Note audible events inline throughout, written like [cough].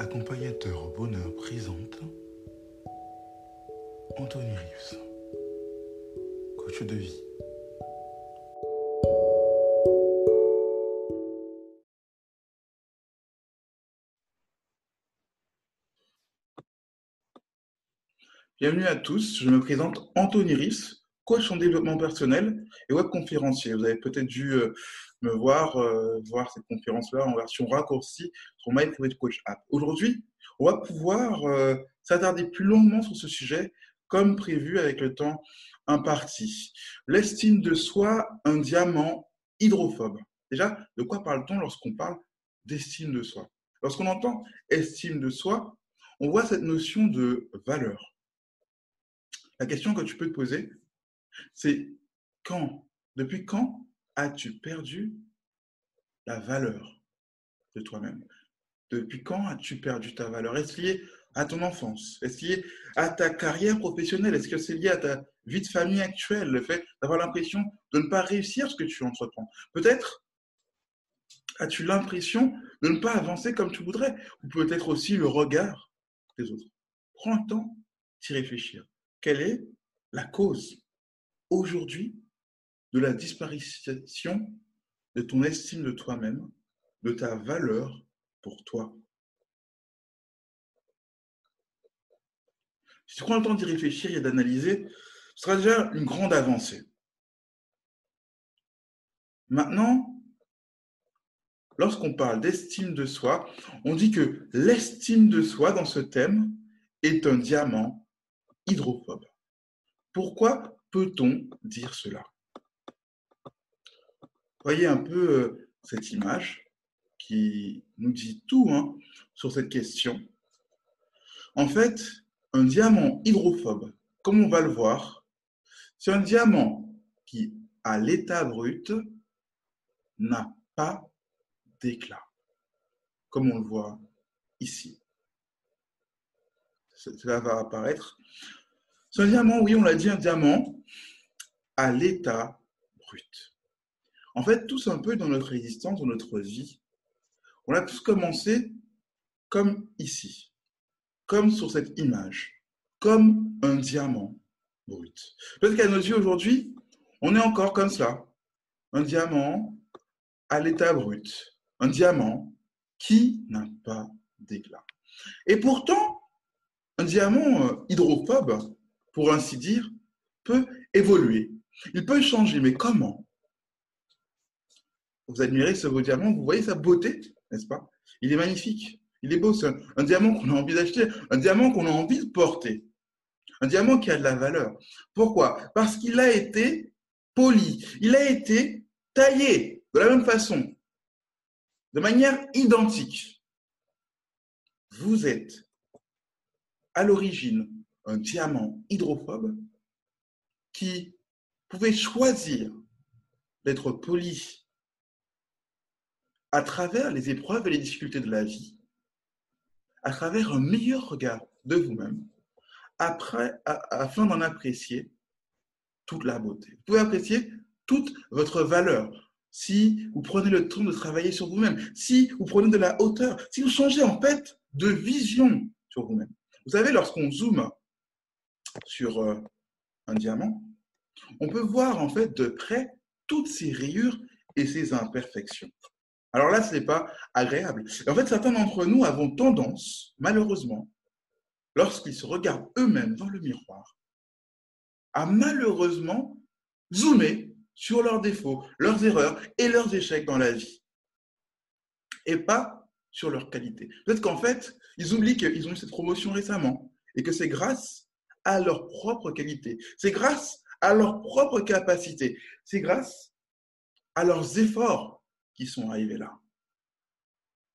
Accompagnateur bonheur présente Anthony Rius, coach de vie. Bienvenue à tous, je me présente Anthony Rius, coach en développement personnel et web conférencier. Vous avez peut-être dû euh, me voir, euh, voir cette conférence-là en version raccourcie sur My Coach App. Aujourd'hui, on va pouvoir euh, s'attarder plus longuement sur ce sujet, comme prévu avec le temps imparti. L'estime de soi, un diamant hydrophobe. Déjà, de quoi parle-t-on lorsqu'on parle d'estime de soi? Lorsqu'on entend estime de soi, on voit cette notion de valeur. La question que tu peux te poser, c'est quand, depuis quand as-tu perdu la valeur de toi-même? Depuis quand as-tu perdu ta valeur? Est-ce lié à ton enfance? Est-ce lié à ta carrière professionnelle? Est-ce que c'est lié à ta vie de famille actuelle? Le fait d'avoir l'impression de ne pas réussir ce que tu entreprends? Peut-être as-tu l'impression de ne pas avancer comme tu voudrais Ou peut-être aussi le regard des autres? Prends le temps d'y réfléchir. Quelle est la cause aujourd'hui de la disparition de ton estime de toi-même, de ta valeur pour toi. Si tu prends le temps d'y réfléchir et d'analyser, ce sera déjà une grande avancée. Maintenant, lorsqu'on parle d'estime de soi, on dit que l'estime de soi dans ce thème est un diamant hydrophobe. Pourquoi? Peut-on dire cela? Voyez un peu euh, cette image qui nous dit tout hein, sur cette question. En fait, un diamant hydrophobe, comme on va le voir, c'est un diamant qui, à l'état brut, n'a pas d'éclat, comme on le voit ici. Cela va apparaître. C'est un diamant, oui, on l'a dit, un diamant à l'état brut. En fait, tous un peu dans notre existence, dans notre vie, on a tous commencé comme ici, comme sur cette image, comme un diamant brut. Peut-être qu'à nos yeux aujourd'hui, on est encore comme cela, un diamant à l'état brut, un diamant qui n'a pas d'éclat. Et pourtant, un diamant euh, hydrophobe, pour ainsi dire, peut évoluer, il peut changer, mais comment? Vous admirez ce beau diamant, vous voyez sa beauté, n'est-ce pas? Il est magnifique, il est beau, c'est un, diamant qu'on a envie d'acheter, un diamant qu'on a envie de porter, un diamant qui a de la valeur. Pourquoi? Parce qu'il a été poli, il a été taillé de la même façon, de manière identique. Vous êtes à l'origine un diamant hydrophobe qui pouvez choisir d'être poli à travers les épreuves et les difficultés de la vie, à travers un meilleur regard de vous-même, afin d'en apprécier toute la beauté. Vous pouvez apprécier toute votre valeur si vous prenez le temps de travailler sur vous-même, si vous prenez de la hauteur, si vous changez en fait de vision sur vous-même. Vous savez, lorsqu'on zoome sur euh, un diamant, on peut voir en fait de près toutes ses rayures et ses imperfections. Alors là, ce n'est pas agréable. en fait, certains d'entre nous avons tendance, malheureusement, lorsqu'ils se regardent eux-mêmes dans le miroir, à malheureusement zoomer sur leurs défauts, leurs erreurs et leurs échecs dans la vie. Et pas sur leurs qualités. Peut-être qu'en fait, ils oublient qu'ils ont eu cette promotion récemment et que c'est grâce à leurs propres qualités, c'est grâce à leurs propres capacités, c'est grâce à leurs efforts qui sont arrivés là.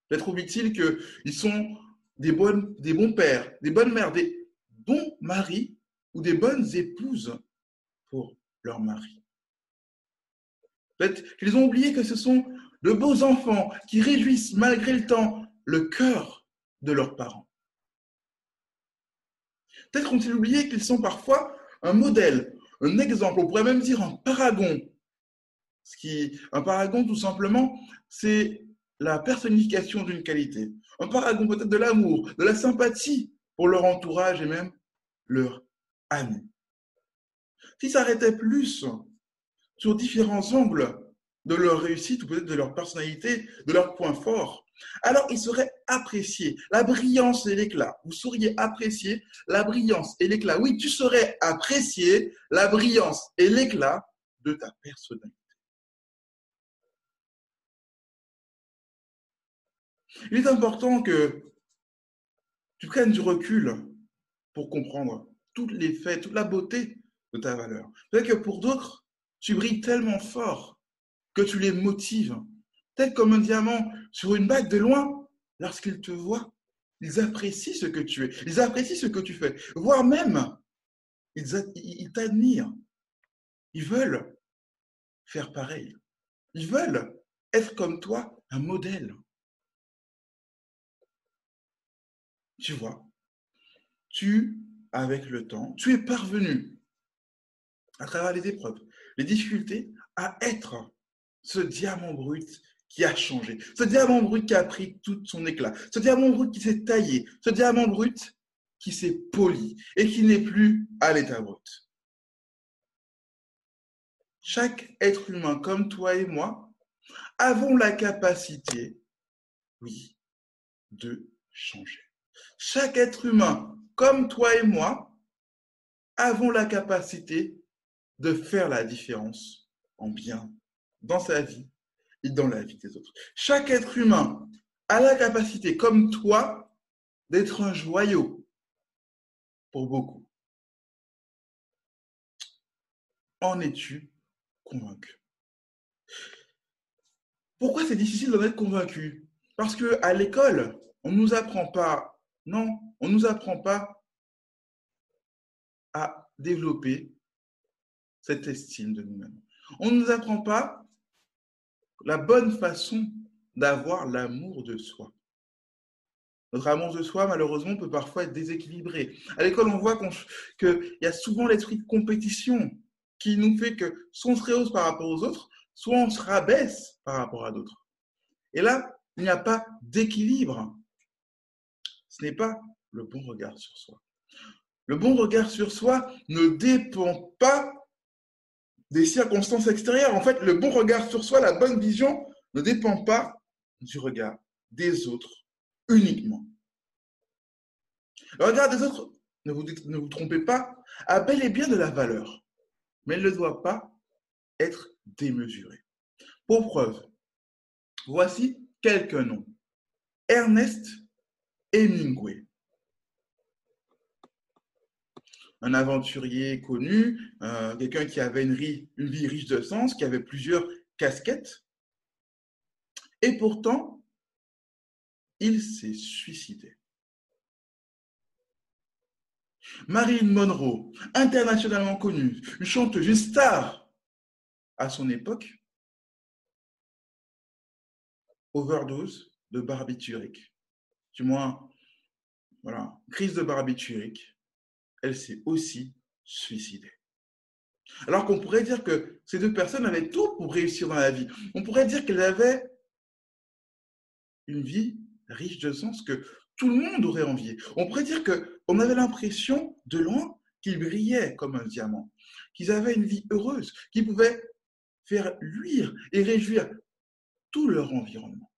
Peut-être oublient-ils qu'ils sont des bons pères, des bonnes mères, des bons maris ou des bonnes épouses pour leur mari. Peut-être qu'ils ont oublié que ce sont de beaux enfants qui réjouissent malgré le temps le cœur de leurs parents. Peut-être ont-ils oublié qu'ils sont parfois un modèle, un exemple, on pourrait même dire un paragon. Ce qui, un paragon, tout simplement, c'est la personnification d'une qualité. Un paragon peut-être de l'amour, de la sympathie pour leur entourage et même leur amis. S'ils s'arrêtaient plus sur différents angles de leur réussite ou peut-être de leur personnalité, de leurs points forts, alors ils seraient appréciés. La brillance et l'éclat. Vous sauriez apprécier la brillance et l'éclat. Oui, tu saurais apprécier la brillance et l'éclat de ta personnalité. Il est important que tu prennes du recul pour comprendre tous les faits, toute la beauté de ta valeur. Peut-être que pour d'autres, tu brilles tellement fort que tu les motives, tel comme un diamant sur une bague de loin, lorsqu'ils te voient, ils apprécient ce que tu es, ils apprécient ce que tu fais, voire même, ils t'admirent. Ils veulent faire pareil. Ils veulent être comme toi, un modèle. Tu vois, tu, avec le temps, tu es parvenu, à travers les épreuves, les difficultés, à être ce diamant brut qui a changé, ce diamant brut qui a pris tout son éclat, ce diamant brut qui s'est taillé, ce diamant brut qui s'est poli et qui n'est plus à l'état brut. Chaque être humain comme toi et moi avons la capacité, oui, de changer. Chaque être humain comme toi et moi avons la capacité de faire la différence en bien dans sa vie dans la vie des autres. Chaque être humain a la capacité, comme toi, d'être un joyau pour beaucoup. En es-tu convaincu? Pourquoi c'est difficile d'en être convaincu? Parce que à l'école, on ne nous apprend pas, non, on ne nous apprend pas à développer cette estime de nous-mêmes. On ne nous apprend pas la bonne façon d'avoir l'amour de soi. Notre amour de soi, malheureusement, peut parfois être déséquilibré. À l'école, on voit qu'il y a souvent l'esprit de compétition qui nous fait que soit on se rehausse par rapport aux autres, soit on se rabaisse par rapport à d'autres. Et là, il n'y a pas d'équilibre. Ce n'est pas le bon regard sur soi. Le bon regard sur soi ne dépend pas des circonstances extérieures. En fait, le bon regard sur soi, la bonne vision ne dépend pas du regard des autres uniquement. Le regard des autres, ne vous, trompez pas, a bel et bien de la valeur, mais il ne doit pas être démesuré. Pour preuve, voici quelques noms. Ernest Hemingway, un aventurier connu, euh, quelqu'un qui avait une vie, riche de sens, qui avait plusieurs casquettes. Et pourtant, il s'est suicidé. Marilyn Monroe, internationalement connue, une chanteuse, une star à son époque, overdose de barbiturique. Du moins, voilà, crise de barbiturique elle s'est aussi suicidée. Alors qu'on pourrait dire que ces deux personnes avaient tout pour réussir dans la vie. On pourrait dire qu'elles avaient une vie riche de sens que tout le monde aurait envié. On pourrait dire qu'on avait l'impression de loin qu'ils brillaient comme un diamant, qu'ils avaient une vie heureuse, qu'ils pouvaient faire luire et réjouir tout leur environnement.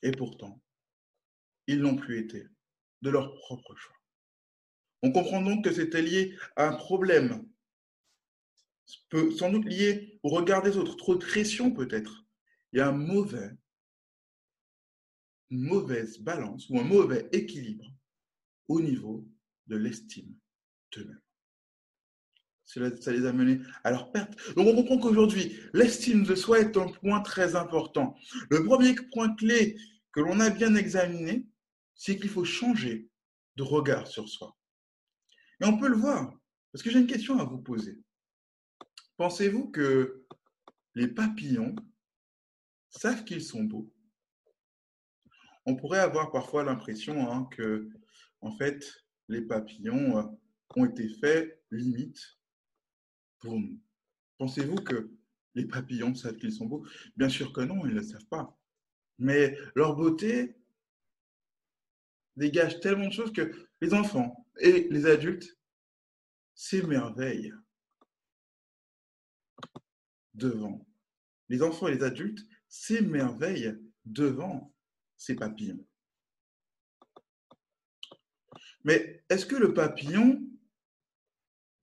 Et pourtant, ils n'ont plus été de leur propre choix. On comprend donc que c'était lié à un problème, sans doute lié au regard des autres, trop de pression peut-être, et un mauvais, une mauvaise balance ou un mauvais équilibre au niveau de l'estime d'eux-mêmes. Ça les a menés à leur perte. Donc on comprend qu'aujourd'hui, l'estime de soi est un point très important. Le premier point clé que l'on a bien examiné, c'est qu'il faut changer de regard sur soi. Et on peut le voir, parce que j'ai une question à vous poser. Pensez-vous que les papillons savent qu'ils sont beaux? On pourrait avoir parfois l'impression hein, que, en fait, les papillons euh, ont été faits limite pour nous. Pensez-vous que les papillons savent qu'ils sont beaux? Bien sûr que non, ils ne le savent pas. Mais leur beauté dégage tellement de choses que les enfants et les adultes s'émerveillent devant. Les enfants et les adultes s'émerveillent devant ces papillons. Mais est-ce que le papillon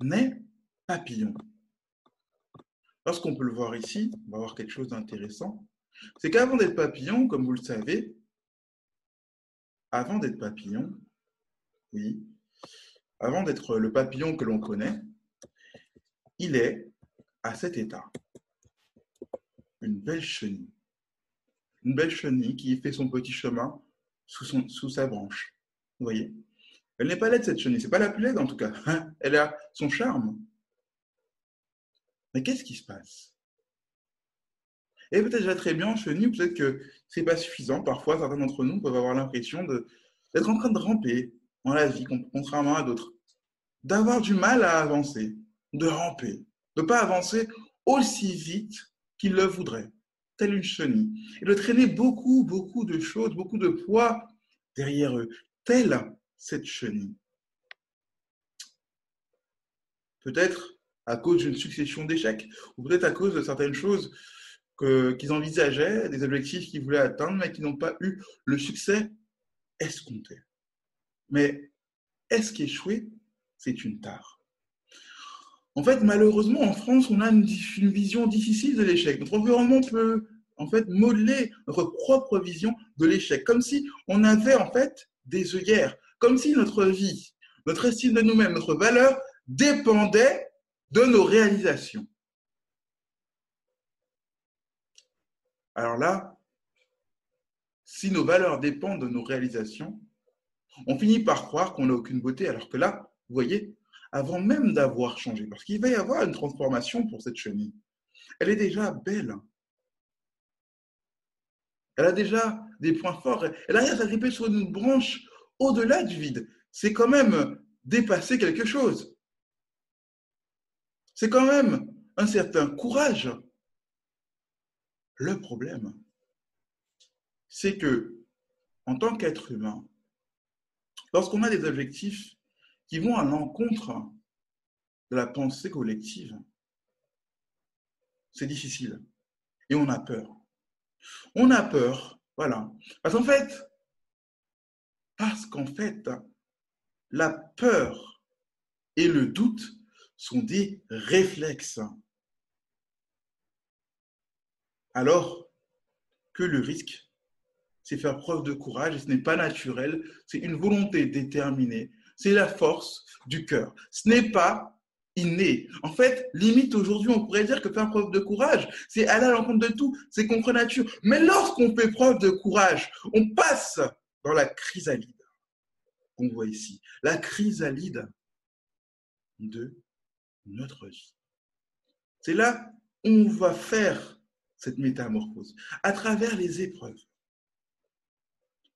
naît papillon? Lorsqu'on peut le voir ici, on va voir quelque chose d'intéressant. C'est qu'avant d'être papillon, comme vous le savez, avant d'être papillon, oui, avant d'être le papillon que l'on connaît, il est à cet état. Une belle chenille. Une belle chenille qui fait son petit chemin sous, sa branche. Vous voyez? Elle n'est pas laide, cette chenille. C'est pas la plus laide, en tout cas. [laughs] Elle a son charme. Mais qu'est-ce qui se passe? Et peut-être déjà très bien chenille, peut-être que c'est pas suffisant. Parfois, certains d'entre nous peuvent avoir l'impression d'être en train de ramper dans la vie, contrairement à d'autres. D'avoir du mal à avancer, de ramper, de ne pas avancer aussi vite qu'ils le voudraient, telle une chenille. Et de traîner beaucoup, beaucoup de choses, beaucoup de poids derrière eux, telle cette chenille. Peut-être à cause d'une succession d'échecs, ou peut-être à cause de certaines choses qu'ils envisageaient, des objectifs qu'ils voulaient atteindre, mais qui n'ont pas eu le succès escompté. Mais est-ce qu'échouer, c'est une tare? En fait, malheureusement, en France, on a une, une vision difficile de l'échec. Notre environnement peut en fait modeler notre propre vision de l'échec, comme si on avait en fait des œillères, comme si notre vie, notre estime de nous-mêmes, notre valeur dépendait de nos réalisations. Alors là, si nos valeurs dépendent de nos réalisations, on finit par croire qu'on n'a aucune beauté, alors que là, vous voyez, avant même d'avoir changé, parce qu'il va y avoir une transformation pour cette chenille, elle est déjà belle. Elle a déjà des points forts. Elle a rien à gripper sur une branche au-delà du vide. C'est quand même dépasser quelque chose. C'est quand même un certain courage le problème, c'est que, en tant qu'être humain, lorsqu'on a des objectifs qui vont à l'encontre de la pensée collective, c'est difficile. Et on a peur. On a peur, voilà. Parce qu'en fait, parce qu'en fait, la peur et le doute sont des réflexes alors que le risque, c'est faire preuve de courage ce n'est pas naturel, c'est une volonté déterminée, c'est la force du cœur. Ce n'est pas inné. En fait, limite aujourd'hui, on pourrait dire que faire preuve de courage, c'est aller à l'encontre de tout, c'est contre nature. Mais lorsqu'on fait preuve de courage, on passe dans la chrysalide qu'on voit ici, la chrysalide de notre vie. C'est là où on va faire cette métamorphose, à travers les épreuves.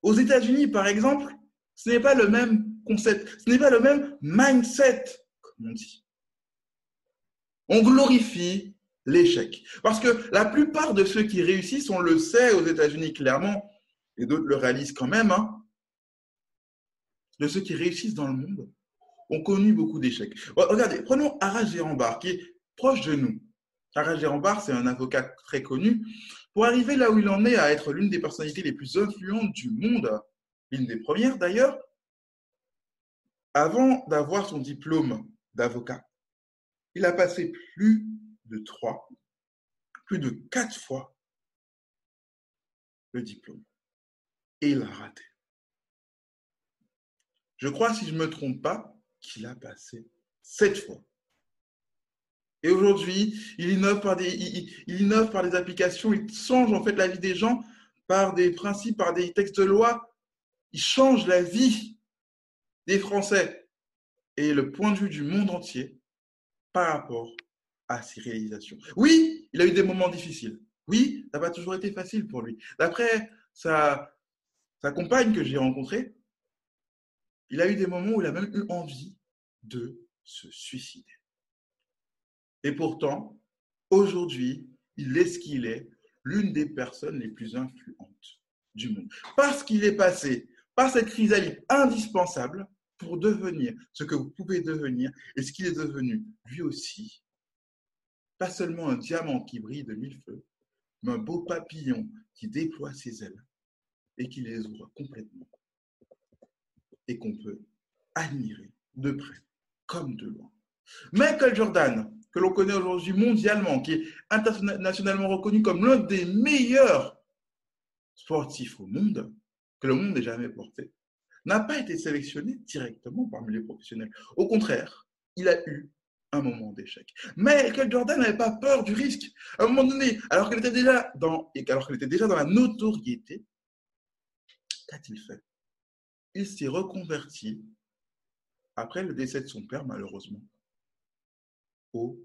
Aux États-Unis, par exemple, ce n'est pas le même concept, ce n'est pas le même mindset, comme on dit. On glorifie l'échec. Parce que la plupart de ceux qui réussissent, on le sait aux États-Unis clairement, et d'autres le réalisent quand même, hein, de ceux qui réussissent dans le monde ont connu beaucoup d'échecs. Regardez, prenons Ara Gérambard, qui est proche de nous. Ara Gérambard, c'est un avocat très connu. Pour arriver là où il en est, à être l'une des personnalités les plus influentes du monde, l'une des premières d'ailleurs, avant d'avoir son diplôme d'avocat, il a passé plus de trois, plus de quatre fois le diplôme. Et il a raté. Je crois, si je ne me trompe pas, qu'il a passé sept fois. Et aujourd'hui, il innove par des, applications, il change en fait la vie des gens par des principes, par des textes de loi. Il change la vie des Français et le point de vue du monde entier par rapport à ses réalisations. Oui, il a eu des moments difficiles. Oui, ça n'a pas toujours été facile pour lui. D'après sa compagne que j'ai rencontrée, il a eu des moments où il a même eu envie de se suicider. Et pourtant, aujourd'hui, il est ce qu'il est, l'une des personnes les plus influentes du monde. Parce qu'il est passé par cette chrysalide indispensable pour devenir ce que vous pouvez devenir et ce qu'il est devenu lui aussi. Pas seulement un diamant qui brille de mille feux, mais un beau papillon qui déploie ses ailes et qui les ouvre complètement et qu'on peut admirer de près comme de loin. Michael Jordan, que l'on connaît aujourd'hui mondialement, qui est internationalement reconnu comme l'un des meilleurs sportifs au monde, que le monde n'ait jamais porté, n'a pas été sélectionné directement parmi les professionnels. Au contraire, il a eu un moment d'échec. Mais Michael Jordan n'avait pas peur du risque. À un moment donné, alors qu'il était alors qu'il était déjà dans la notoriété, qu'a-t-il fait? Il s'est reconverti après le décès de son père, malheureusement, au,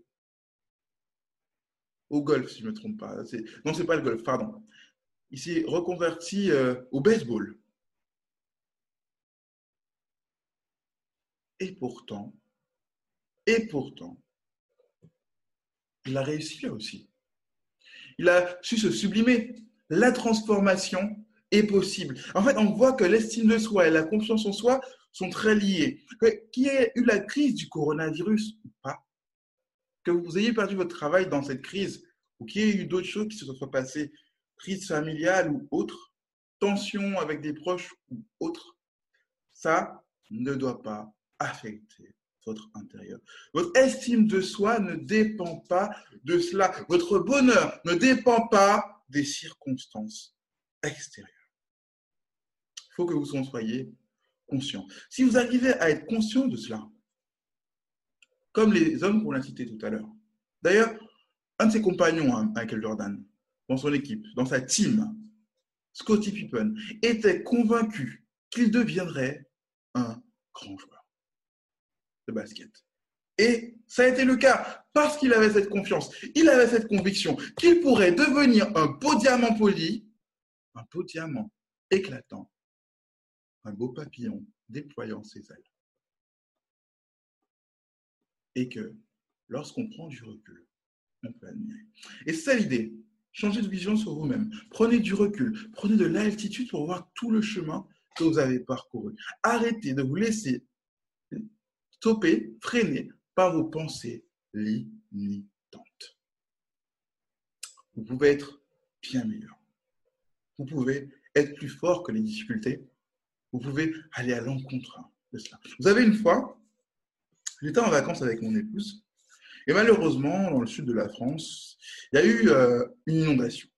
golf, si je ne me trompe pas. Non, ce n'est pas le golf, pardon. Il s'est reconverti euh, au baseball. Et pourtant, et pourtant, il a réussi là aussi. Il a su se sublimer. La transformation est possible. En fait, on voit que l'estime de soi et la confiance en soi sont très liés. Qu'il y ait eu la crise du coronavirus ou pas, que vous ayez perdu votre travail dans cette crise, ou qu'il y ait eu d'autres choses qui se soient passées, crise familiale ou autre, tension avec des proches ou autre, ça ne doit pas affecter votre intérieur. Votre estime de soi ne dépend pas de cela. Votre bonheur ne dépend pas des circonstances extérieures. Il faut que vous en soyez conscient. Si vous arrivez à être conscient de cela, comme les hommes qu'on a cités tout à l'heure. D'ailleurs, un de ses compagnons, hein, Michael Jordan, dans son équipe, dans sa team, Scottie Pippen, était convaincu qu'il deviendrait un grand joueur de basket. Et ça a été le cas parce qu'il avait cette confiance, il avait cette conviction qu'il pourrait devenir un beau diamant poli, un beau diamant éclatant un beau papillon déployant ses ailes. Et que lorsqu'on prend du recul, on peut admirer. Et c'est l'idée. Changez de vision sur vous-même. Prenez du recul. Prenez de l'altitude pour voir tout le chemin que vous avez parcouru. Arrêtez de vous laisser stopper, freiner par vos pensées limitantes. Vous pouvez être bien meilleur. Vous pouvez être plus fort que les difficultés vous pouvez aller à l'encontre de cela. Vous savez, une fois, j'étais en vacances avec mon épouse, et malheureusement, dans le sud de la France, il y a eu euh, une inondation.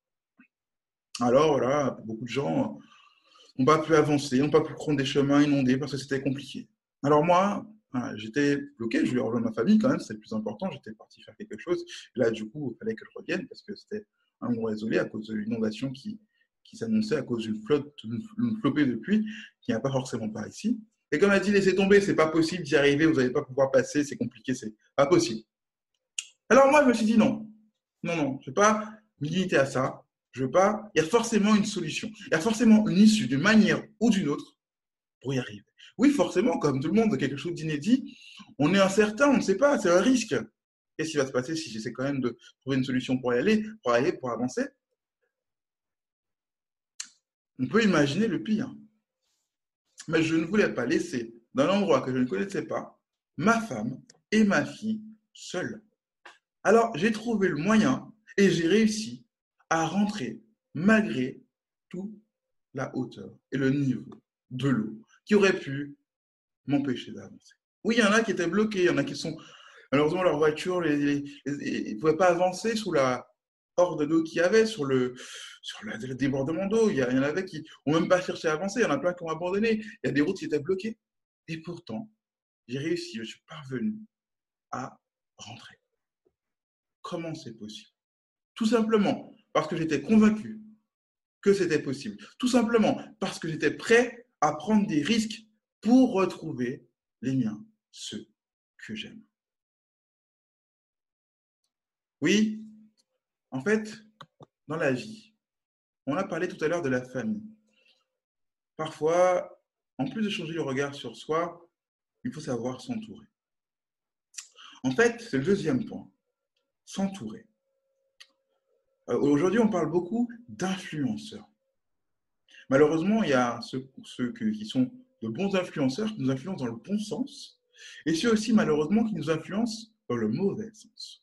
Alors voilà, beaucoup de gens n'ont pas pu avancer, n'ont pas pu prendre des chemins inondés parce que c'était compliqué. Alors moi, j'étais bloqué, je voulais rejoindre ma famille quand même, c'était le plus important, j'étais parti faire quelque chose. là, du coup, il fallait que je revienne parce que c'était un moment isolé à cause de l'inondation qui, qui s'annonçait à cause d'une flotte, une flopée de pluie qui n'y a pas forcément par ici. Et comme elle dit, laissez tomber, c'est pas possible d'y arriver, vous n'allez pas pouvoir passer, c'est compliqué, c'est pas possible. Alors moi, je me suis dit non, non, non, je ne vais pas me limiter à ça. Je veux pas. Il y a forcément une solution. Il y a forcément une issue d'une manière ou d'une autre pour y arriver. Oui, forcément, comme tout le monde, quelque chose d'inédit. On est incertain, on ne sait pas, c'est un risque. Qu'est-ce qui va se passer si j'essaie quand même de trouver une solution pour y aller, pour aller, pour avancer? On peut imaginer le pire. Mais je ne voulais pas laisser dans l'endroit que je ne connaissais pas ma femme et ma fille seules. Alors j'ai trouvé le moyen et j'ai réussi à rentrer malgré tout la hauteur et le niveau de l'eau qui aurait pu m'empêcher d'avancer. Oui, il y en a qui étaient bloqués, il y en a qui sont malheureusement leur voiture ne pouvaient pas avancer sous la horde d'eau qu'il y avait sur le, sur le débordement d'eau. Il, y en avait qui n'ont même pas cherché à avancer, il y en a plein qui ont abandonné. Il y a des routes qui étaient bloquées. Et pourtant, j'ai réussi, je suis parvenu à rentrer. Comment c'est possible? Tout simplement parce que j'étais convaincu que c'était possible. Tout simplement parce que j'étais prêt à prendre des risques pour retrouver les miens, ceux que j'aime. Oui, en fait, dans la vie, on a parlé tout à l'heure de la famille. Parfois, en plus de changer le regard sur soi, il faut savoir s'entourer. En fait, c'est le deuxième point, s'entourer. Euh, aujourd'hui, on parle beaucoup d'influenceurs. Malheureusement, il y a ceux, qui sont de bons influenceurs qui nous influencent dans le bon sens, et ceux aussi, malheureusement, qui nous influencent dans le mauvais sens.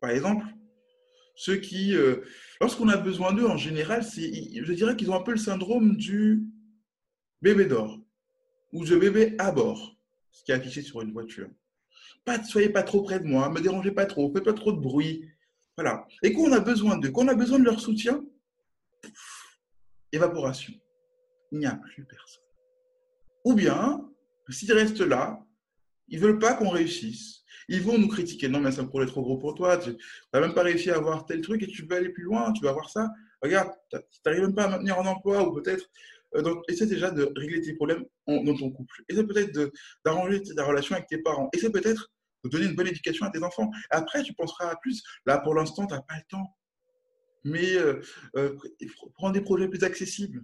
Par exemple, ceux qui, euh, lorsqu'on a besoin d'eux, en général, je dirais qu'ils ont un peu le syndrome du bébé d'or ou du bébé à bord, ce qui est affiché sur une voiture. Pas, soyez pas trop près de moi, me dérangez pas trop, faites pas trop de bruit. Voilà. Et quand on a besoin d'eux, quand on a besoin de leur soutien, évaporation. Il n'y a plus personne. Ou bien, s'ils restent là, ils veulent pas qu'on réussisse. Ils vont nous critiquer. Non, mais ça me pourrait trop gros pour toi. Tu n'as même pas réussi à avoir tel truc et tu veux aller plus loin. Tu vas voir ça. Regarde, tu n'arrives même pas à maintenir un emploi ou peut-être. Euh, donc, essaie déjà de régler tes problèmes dans ton couple. Essaie peut-être d'arranger ta relation avec tes parents. Essaie peut-être de donner une bonne éducation à tes enfants. Après, tu penseras à plus. Là, pour l'instant, tu n'as pas le temps. Mais euh, euh, prends des projets plus accessibles.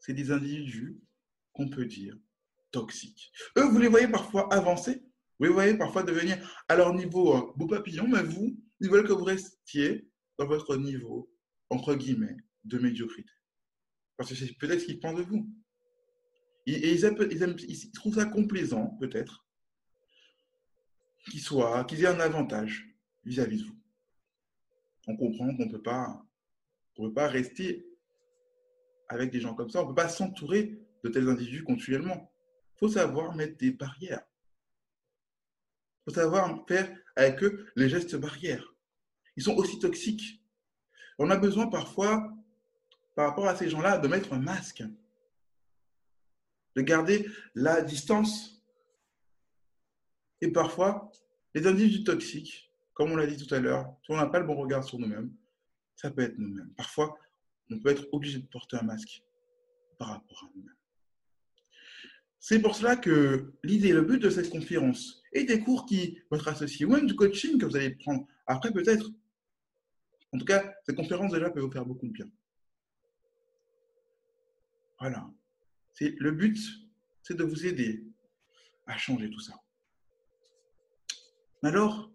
C'est des individus qu'on peut dire toxiques. Eux, vous les voyez parfois avancer, vous les voyez parfois devenir à leur niveau un beau papillon, mais vous, ils veulent que vous restiez dans votre niveau, entre guillemets, de médiocrité. Parce que c'est peut-être ce qu'ils pensent de vous. Et ils, trouvent ça complaisant, peut-être, qu'ils aient un avantage vis-à-vis de vous. On comprend qu'on ne peut pas rester avec des gens comme ça. On ne peut pas s'entourer de tels individus continuellement. Faut savoir mettre des barrières. Il faut savoir faire avec eux les gestes barrières. Ils sont aussi toxiques. On a besoin parfois, par rapport à ces gens-là, de mettre un masque, de garder la distance. Et parfois, les individus toxiques, comme on l'a dit tout à l'heure, si on n'a pas le bon regard sur nous-mêmes, ça peut être nous-mêmes. Parfois, on peut être obligé de porter un masque par rapport à nous-mêmes. C'est pour cela que l'idée, le but de cette conférence et des cours qui vont être associés, ou même du coaching que vous allez prendre après peut-être. En tout cas, cette conférence déjà peut vous faire beaucoup de bien. Voilà. C'est le but, c'est de vous aider à changer tout ça. Alors,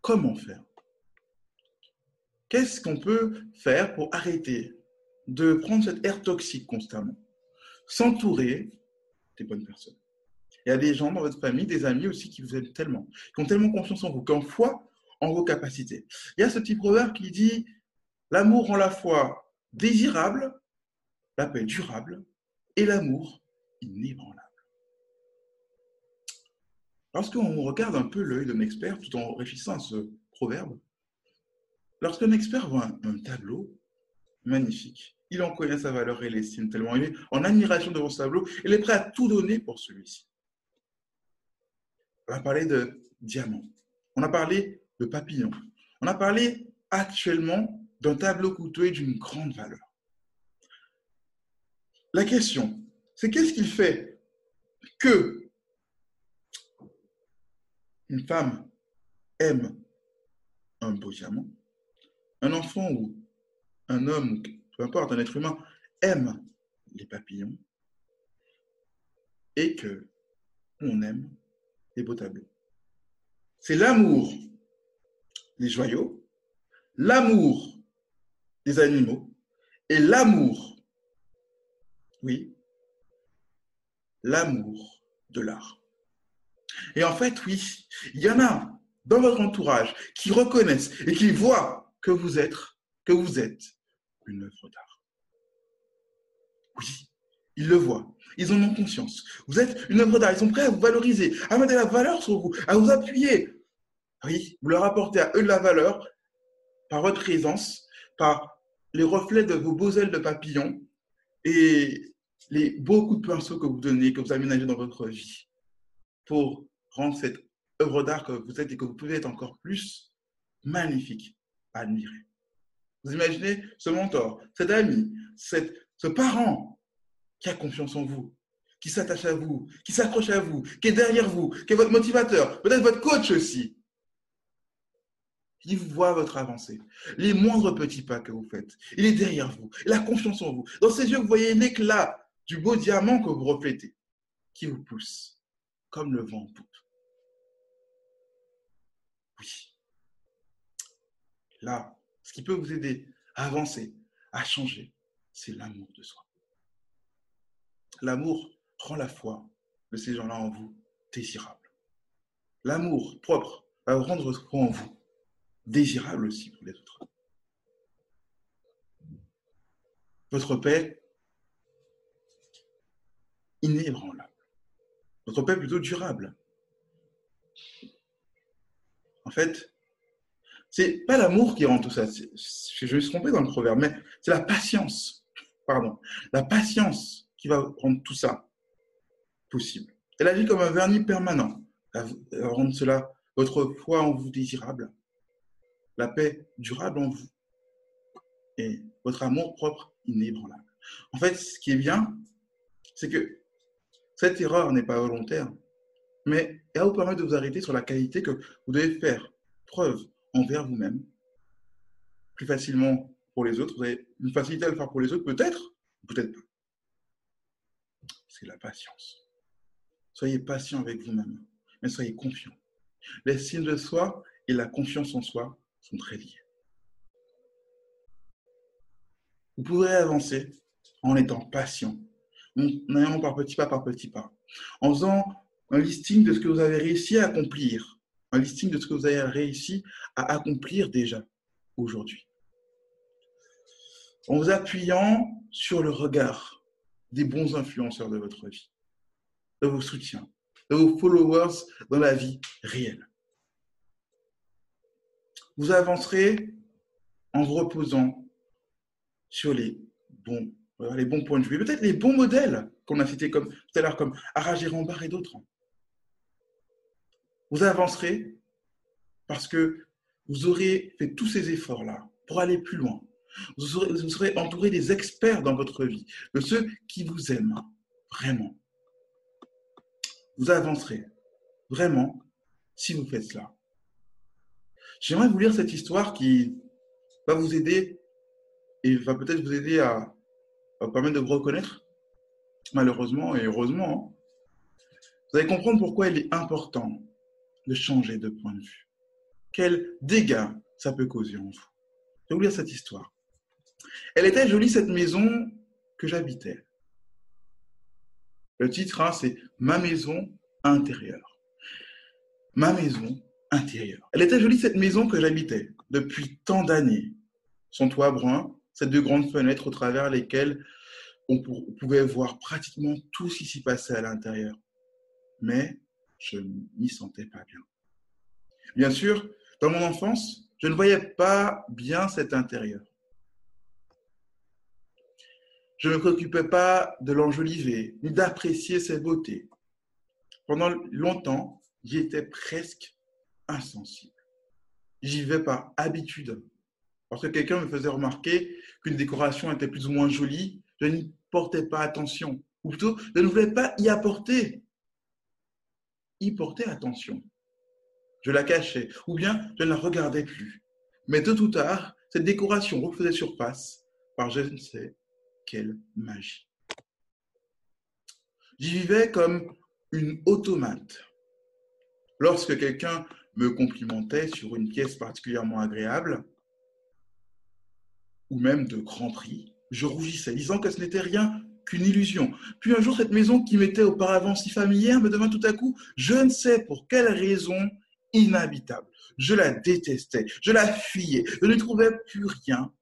comment faire? Qu'est-ce qu'on peut faire pour arrêter de prendre cette air toxique constamment? S'entourer des bonnes personnes. Il y a des gens dans votre famille, des amis aussi qui vous aiment tellement, qui ont tellement confiance en vous, qui ont foi en vos capacités. Il y a ce petit proverbe qui dit L'amour rend la foi désirable, la paix durable et l'amour inébranlable. Lorsqu'on regarde un peu l'œil d'un expert, tout en réfléchissant à ce proverbe, lorsqu'un expert voit un tableau magnifique, il en connaît sa valeur et l'estime tellement. Il est en admiration devant ce tableau. Il est prêt à tout donner pour celui-ci. On a parlé de diamants. On a parlé de papillons. On a parlé actuellement d'un tableau coûteux et d'une grande valeur. La question, c'est qu'est-ce qui fait que une femme aime un beau diamant, un enfant ou un homme peu importe, un être humain aime les papillons et que on aime les beaux tableaux. C'est l'amour des joyaux, l'amour des animaux et l'amour Oui, l'amour de l'art. Et en fait, oui, il y en a dans votre entourage qui reconnaissent et qui voient que vous êtes, que vous êtes une œuvre d'art. Oui, ils le voient. Ils en ont conscience. Vous êtes une œuvre d'art. Ils sont prêts à vous valoriser, à mettre de la valeur sur vous, à vous appuyer. Oui, vous leur apportez à eux de la valeur par votre présence, par les reflets de vos beaux ailes de papillon et les beaux coups de pinceau que vous donnez, que vous aménagez dans votre vie pour rendre cette œuvre d'art que vous êtes et que vous pouvez être encore plus magnifique à admirer. Vous imaginez ce mentor, cet ami, ce parent qui a confiance en vous, qui s'attache à vous, qui s'accroche à vous, qui est derrière vous, qui est votre motivateur, peut-être votre coach aussi. Il voit votre avancée, les moindres petits pas que vous faites. Il est derrière vous, il a confiance en vous. Dans ses yeux, vous voyez l'éclat du beau diamant que vous reflétez, qui vous pousse comme le vent en poupe. Oui. Là, ce qui peut vous aider à avancer, à changer, c'est l'amour de soi. L'amour rend la foi de ces gens-là en vous désirable. L'amour propre va rendre votre foi en vous désirable aussi pour les autres. Votre paix inébranlable. Votre paix plutôt durable. En fait, c'est pas l'amour qui rend tout ça. Je me suis trompé dans le proverbe, mais c'est la patience. Pardon. La patience qui va rendre tout ça possible. Elle agit comme un vernis permanent. à rendre cela, votre foi en vous désirable, la paix durable en vous et votre amour propre inébranlable. En fait, ce qui est bien, c'est que cette erreur n'est pas volontaire, mais elle vous permettre de vous arrêter sur la qualité que vous devez faire preuve envers vous-même. Plus facilement pour les autres. Vous avez une facilité à le faire pour les autres, peut-être, peut-être pas. C'est la patience. Soyez patient avec vous-même, mais soyez confiant. L'estime de soi et la confiance en soi sont très liés. Vous pourrez avancer en étant patient, en allant par petit pas par petit pas, en faisant un listing de ce que vous avez réussi à accomplir, un listing de ce que vous avez réussi à accomplir déjà aujourd'hui. En vous appuyant sur le regard des bons influenceurs de votre vie, de vos soutiens, de vos followers dans la vie réelle vous avancerez en vous reposant sur les bons, euh, les bons points de vue, peut-être les bons modèles qu'on a cités comme, tout à l'heure, comme Aragé Rambert et d'autres. Vous avancerez parce que vous aurez fait tous ces efforts-là pour aller plus loin. Vous serez, vous entouré des experts dans votre vie, de ceux qui vous aiment vraiment. Vous avancerez vraiment si vous faites cela. J'aimerais vous lire cette histoire qui va vous aider et va peut-être vous aider à, permettre de vous reconnaître, malheureusement et heureusement. Hein. Vous allez comprendre pourquoi il est important de changer de point de vue. Quels dégâts ça peut causer en vous. Je vais vous lire cette histoire. Elle était jolie, cette maison que j'habitais. Le titre, hein, c'est Ma maison intérieure. Ma maison elle était jolie cette maison que j'habitais depuis tant d'années. Son toit brun, ses deux grandes fenêtres au travers lesquelles on pouvait voir pratiquement tout ce qui s'y passait à l'intérieur. Mais je n'y sentais pas bien. Bien sûr, dans mon enfance, je ne voyais pas bien cet intérieur. Je ne préoccupais pas de l'enjoliver, ni d'apprécier ses beautés. Pendant longtemps, j'y étais presque insensible. J'y vais par habitude. Parce que quelqu'un me faisait remarquer qu'une décoration était plus ou moins jolie, je n'y portais pas attention. Ou plutôt, je ne voulais pas y apporter. Y porter attention. Je la cachais, ou bien je ne la regardais plus. Mais tôt ou tard, cette décoration refaisait surface par je ne sais quelle magie. J'y vivais comme une automate. Lorsque quelqu'un me complimentait sur une pièce particulièrement agréable, ou même de grand prix, je rougissais, disant que ce n'était rien qu'une illusion. Puis un jour, cette maison qui m'était auparavant si familière me devint tout à coup, je ne sais pour quelle raison, inhabitable. Je la détestais, je la fuyais, je ne trouvais plus rien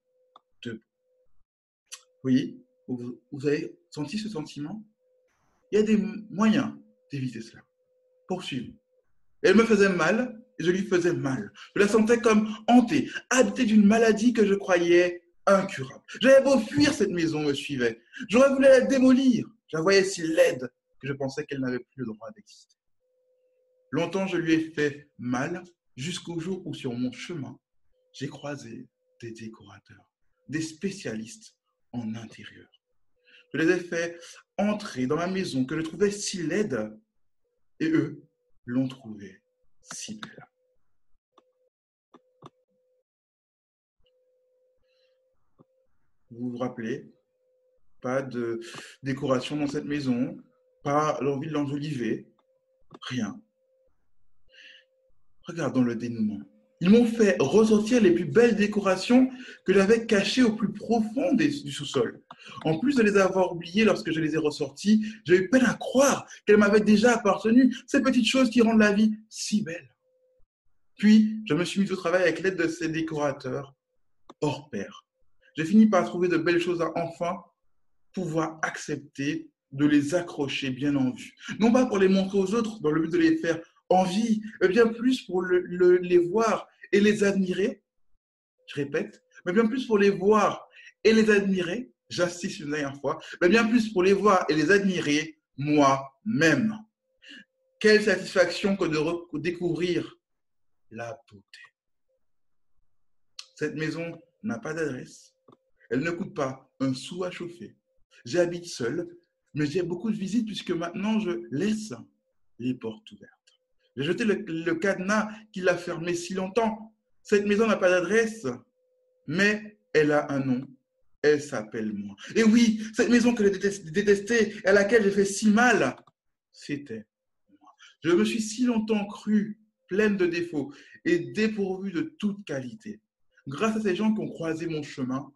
de Oui, vous, vous avez senti ce sentiment? Il y a des moyens d'éviter cela. Poursuivre. Elle me faisait mal et je lui faisais mal. Je la sentais comme hantée, habitée d'une maladie que je croyais incurable. J'avais beau fuir cette maison, me suivait. J'aurais voulu la démolir. Je la voyais si laide que je pensais qu'elle n'avait plus le droit d'exister. Longtemps, je lui ai fait mal jusqu'au jour où, sur mon chemin, j'ai croisé des décorateurs, des spécialistes en intérieur. Je les ai fait entrer dans ma maison que je trouvais si laide et eux l'ont trouvée si belle. Vous vous rappelez Pas de décoration dans cette maison, pas l'envie de l'enjoliver, rien. Regardons le dénouement. Ils m'ont fait ressortir les plus belles décorations que j'avais cachées au plus profond du sous-sol. En plus de les avoir oubliées lorsque je les ai ressorties, j'ai eu peine à croire qu'elles m'avaient déjà appartenu, ces petites choses qui rendent la vie si belle. Puis, je me suis mis au travail avec l'aide de ces décorateurs hors pair. J'ai fini par trouver de belles choses à enfin pouvoir accepter de les accrocher bien en vue. Non pas pour les montrer aux autres dans le but de les faire envie, mais bien plus pour les voir et les admirer. Je répète, mais bien plus pour les voir et les admirer. J'insiste une dernière fois, mais bien plus pour les voir et les admirer moi-même. Quelle satisfaction que de découvrir la beauté. Cette maison n'a pas d'adresse. Elle ne coûte pas un sou à chauffer. J'habite seul, mais j'ai beaucoup de visites puisque maintenant je laisse les portes ouvertes. J'ai jeté le, cadenas qui l'a fermé si longtemps. Cette maison n'a pas d'adresse, mais elle a un nom. Elle s'appelle moi. Et oui, cette maison que j'ai détestée, à laquelle j'ai fait si mal, c'était moi. Je me suis si longtemps cru pleine de défauts et dépourvue de toute qualité. Grâce à ces gens qui ont croisé mon chemin,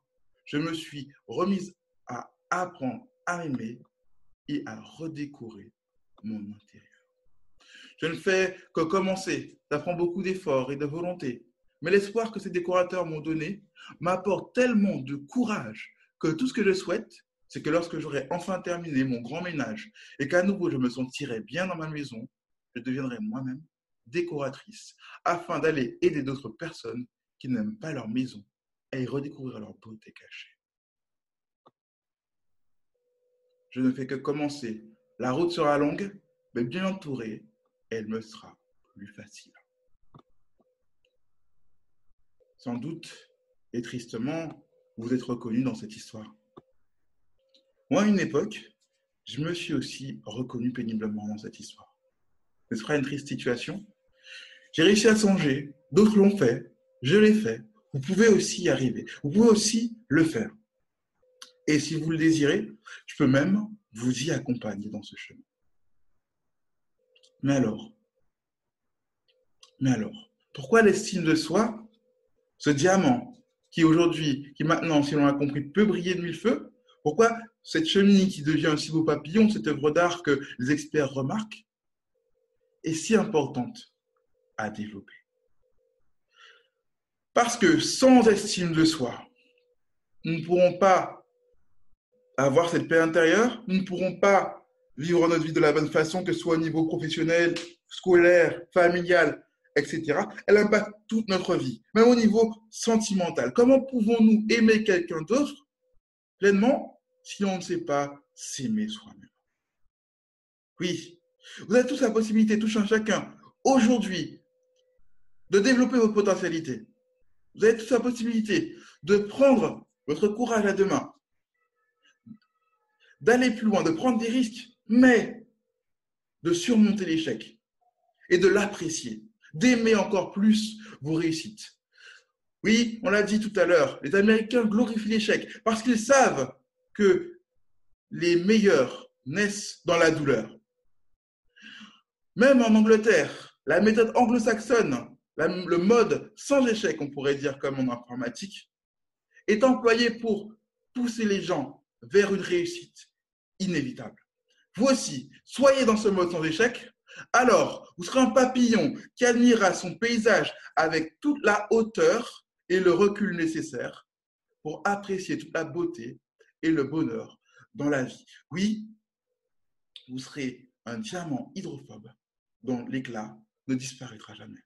je me suis remise à apprendre à aimer et à redécorer mon intérieur. Je ne fais que commencer. Ça prend beaucoup d'efforts et de volonté. Mais l'espoir que ces décorateurs m'ont donné m'apporte tellement de courage que tout ce que je souhaite, c'est que lorsque j'aurai enfin terminé mon grand ménage et qu'à nouveau je me sentirai bien dans ma maison, je deviendrai moi-même décoratrice afin d'aller aider d'autres personnes qui n'aiment pas leur maison y redécouvrir leur beauté cachée. Je ne fais que commencer. La route sera longue, mais bien entourée elle me sera plus facile. Sans doute et tristement, vous êtes reconnu dans cette histoire. Moi, à une époque, je me suis aussi reconnu péniblement dans cette histoire. Ce sera une triste situation. J'ai réussi à songer, d'autres l'ont fait, je l'ai fait. Vous pouvez aussi y arriver. Vous pouvez aussi le faire. Et si vous le désirez, je peux même vous y accompagner dans ce chemin. Mais alors Mais alors Pourquoi l'estime de soi, ce diamant qui aujourd'hui, qui maintenant, si l'on a compris, peut briller de mille feux, pourquoi cette cheminée qui devient un si beau papillon, cette œuvre d'art que les experts remarquent, est si importante à développer? Parce que sans estime de soi, nous ne pourrons pas avoir cette paix intérieure, nous ne pourrons pas vivre notre vie de la bonne façon, que ce soit au niveau professionnel, scolaire, familial, etc., elle impacte toute notre vie, même au niveau sentimental. Comment pouvons-nous aimer quelqu'un d'autre pleinement si on ne sait pas s'aimer soi-même? Oui, vous avez tous la possibilité, tous un chacun, aujourd'hui, de développer vos potentialités. Vous avez tous la possibilité de prendre votre courage à deux mains, d'aller plus loin, de prendre des risques mais de surmonter l'échec et de l'apprécier, d'aimer encore plus vos réussites. Oui, on l'a dit tout à l'heure, les Américains glorifient l'échec parce qu'ils savent que les meilleurs naissent dans la douleur. Même en Angleterre, la méthode anglo-saxonne, le mode sans échec, on pourrait dire comme en informatique, est employé pour pousser les gens vers une réussite inévitable. Vous aussi, soyez dans ce mode sans échec. Alors, vous serez un papillon qui admirera son paysage avec toute la hauteur et le recul nécessaire pour apprécier toute la beauté et le bonheur dans la vie. Oui, vous serez un diamant hydrophobe dont l'éclat ne disparaîtra jamais.